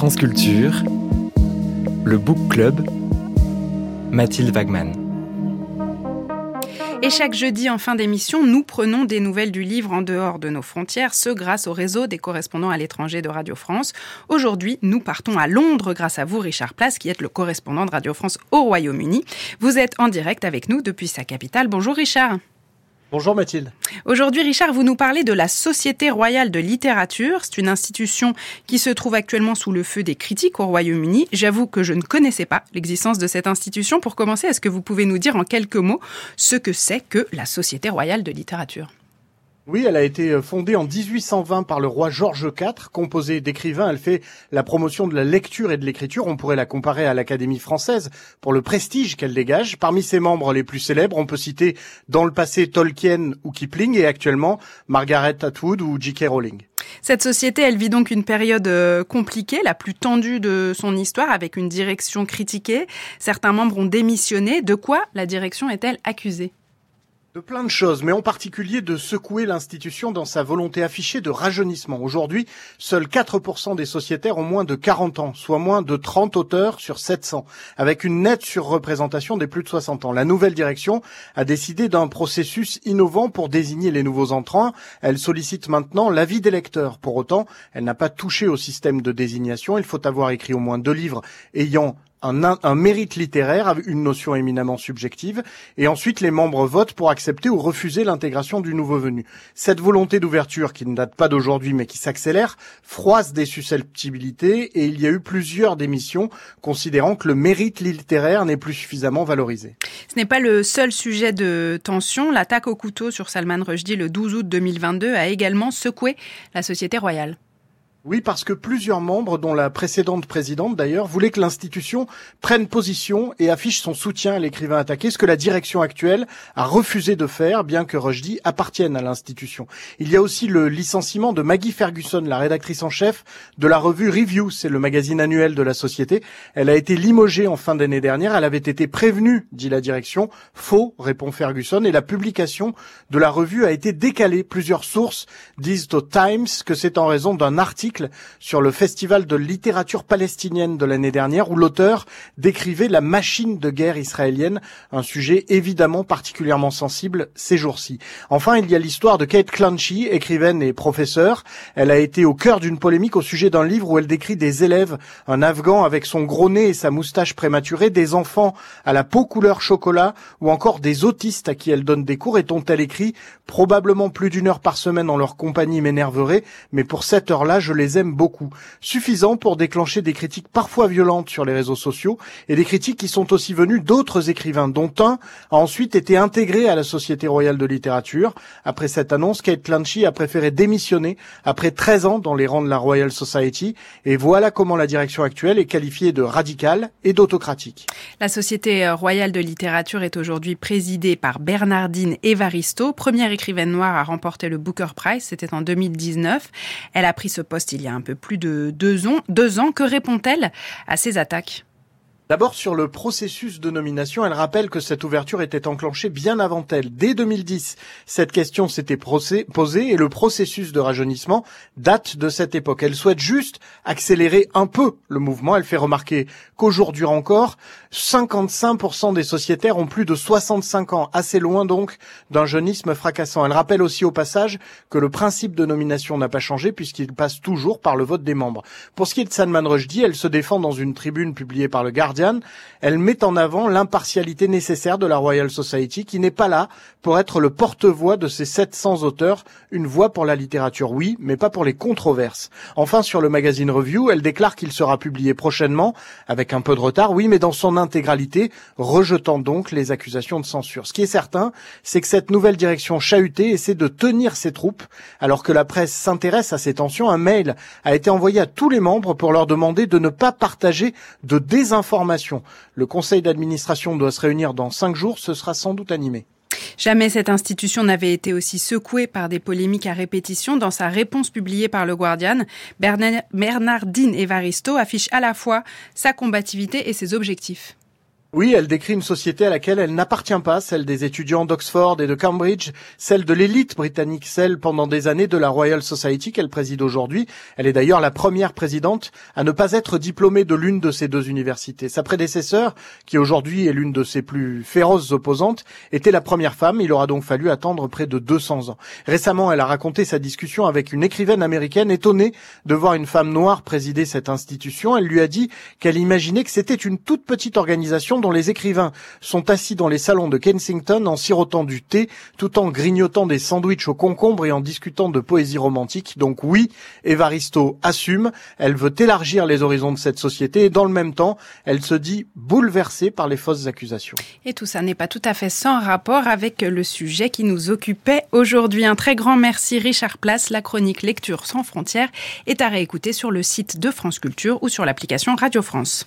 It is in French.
France Culture, le Book Club, Mathilde Wagman. Et chaque jeudi en fin d'émission, nous prenons des nouvelles du livre en dehors de nos frontières, ce grâce au réseau des correspondants à l'étranger de Radio France. Aujourd'hui, nous partons à Londres grâce à vous, Richard Place, qui êtes le correspondant de Radio France au Royaume-Uni. Vous êtes en direct avec nous depuis sa capitale. Bonjour Richard. Bonjour Mathilde. Aujourd'hui, Richard, vous nous parlez de la Société royale de littérature. C'est une institution qui se trouve actuellement sous le feu des critiques au Royaume-Uni. J'avoue que je ne connaissais pas l'existence de cette institution. Pour commencer, est-ce que vous pouvez nous dire en quelques mots ce que c'est que la Société royale de littérature? Oui, elle a été euh, fondée en 1820 par le roi George IV, composée d'écrivains. Elle fait la promotion de la lecture et de l'écriture. On pourrait la comparer à l'Académie française pour le prestige qu'elle dégage. Parmi ses membres les plus célèbres, on peut citer dans le passé Tolkien ou Kipling et actuellement Margaret Atwood ou J.K. Rowling. Cette société, elle vit donc une période euh, compliquée, la plus tendue de son histoire, avec une direction critiquée. Certains membres ont démissionné. De quoi la direction est-elle accusée? De plein de choses, mais en particulier de secouer l'institution dans sa volonté affichée de rajeunissement. Aujourd'hui, seuls 4% des sociétaires ont moins de 40 ans, soit moins de 30 auteurs sur 700, avec une nette surreprésentation des plus de 60 ans. La nouvelle direction a décidé d'un processus innovant pour désigner les nouveaux entrants. Elle sollicite maintenant l'avis des lecteurs. Pour autant, elle n'a pas touché au système de désignation. Il faut avoir écrit au moins deux livres ayant un, mérite littéraire, une notion éminemment subjective, et ensuite les membres votent pour accepter ou refuser l'intégration du nouveau venu. Cette volonté d'ouverture, qui ne date pas d'aujourd'hui mais qui s'accélère, froisse des susceptibilités, et il y a eu plusieurs démissions considérant que le mérite littéraire n'est plus suffisamment valorisé. Ce n'est pas le seul sujet de tension. L'attaque au couteau sur Salman Rushdie le 12 août 2022 a également secoué la société royale. Oui, parce que plusieurs membres, dont la précédente présidente d'ailleurs, voulaient que l'institution prenne position et affiche son soutien à l'écrivain attaqué, ce que la direction actuelle a refusé de faire, bien que Rushdie appartienne à l'institution. Il y a aussi le licenciement de Maggie Ferguson, la rédactrice en chef de la revue Review, c'est le magazine annuel de la société. Elle a été limogée en fin d'année dernière, elle avait été prévenue, dit la direction. Faux, répond Ferguson, et la publication de la revue a été décalée. Plusieurs sources disent au Times que c'est en raison d'un article sur le festival de littérature palestinienne de l'année dernière où l'auteur décrivait la machine de guerre israélienne, un sujet évidemment particulièrement sensible ces jours-ci. Enfin, il y a l'histoire de Kate Clanchy, écrivaine et professeure. Elle a été au cœur d'une polémique au sujet d'un livre où elle décrit des élèves, un Afghan avec son gros nez et sa moustache prématurée, des enfants à la peau couleur chocolat ou encore des autistes à qui elle donne des cours et dont elle écrit probablement plus d'une heure par semaine en leur compagnie m'énerverait, mais pour cette heure-là, je les aime beaucoup. Suffisant pour déclencher des critiques parfois violentes sur les réseaux sociaux et des critiques qui sont aussi venues d'autres écrivains, dont un a ensuite été intégré à la Société royale de littérature. Après cette annonce, Kate Clanchy a préféré démissionner après 13 ans dans les rangs de la Royal Society et voilà comment la direction actuelle est qualifiée de radicale et d'autocratique. La Société royale de littérature est aujourd'hui présidée par Bernardine Evaristo, première écrivaine noire à remporter le Booker Prize, c'était en 2019. Elle a pris ce poste il y a un peu plus de deux ans. Deux ans que répond-elle à ces attaques? D'abord, sur le processus de nomination, elle rappelle que cette ouverture était enclenchée bien avant elle. Dès 2010, cette question s'était posée et le processus de rajeunissement date de cette époque. Elle souhaite juste accélérer un peu le mouvement. Elle fait remarquer qu'aujourd'hui encore, 55% des sociétaires ont plus de 65 ans, assez loin donc d'un jeunisme fracassant. Elle rappelle aussi au passage que le principe de nomination n'a pas changé puisqu'il passe toujours par le vote des membres. Pour ce qui est de Salman Rushdie, elle se défend dans une tribune publiée par le Guardian elle met en avant l'impartialité nécessaire de la Royal Society qui n'est pas là pour être le porte-voix de ces 700 auteurs, une voix pour la littérature oui, mais pas pour les controverses. Enfin, sur le magazine Review, elle déclare qu'il sera publié prochainement, avec un peu de retard, oui, mais dans son intégralité, rejetant donc les accusations de censure. Ce qui est certain, c'est que cette nouvelle direction chahutée essaie de tenir ses troupes, alors que la presse s'intéresse à ces tensions. Un mail a été envoyé à tous les membres pour leur demander de ne pas partager de désinformation le conseil d'administration doit se réunir dans cinq jours, ce sera sans doute animé. Jamais cette institution n'avait été aussi secouée par des polémiques à répétition. Dans sa réponse publiée par le Guardian, Bernardine Evaristo affiche à la fois sa combativité et ses objectifs. Oui, elle décrit une société à laquelle elle n'appartient pas, celle des étudiants d'Oxford et de Cambridge, celle de l'élite britannique, celle pendant des années de la Royal Society qu'elle préside aujourd'hui. Elle est d'ailleurs la première présidente à ne pas être diplômée de l'une de ces deux universités. Sa prédécesseur, qui aujourd'hui est l'une de ses plus féroces opposantes, était la première femme. Il aura donc fallu attendre près de 200 ans. Récemment, elle a raconté sa discussion avec une écrivaine américaine étonnée de voir une femme noire présider cette institution. Elle lui a dit qu'elle imaginait que c'était une toute petite organisation dont les écrivains sont assis dans les salons de Kensington en sirotant du thé, tout en grignotant des sandwichs au concombre et en discutant de poésie romantique. Donc oui, Evaristo assume, elle veut élargir les horizons de cette société et dans le même temps, elle se dit bouleversée par les fausses accusations. Et tout ça n'est pas tout à fait sans rapport avec le sujet qui nous occupait aujourd'hui. Un très grand merci Richard Place, la chronique Lecture sans frontières est à réécouter sur le site de France Culture ou sur l'application Radio France.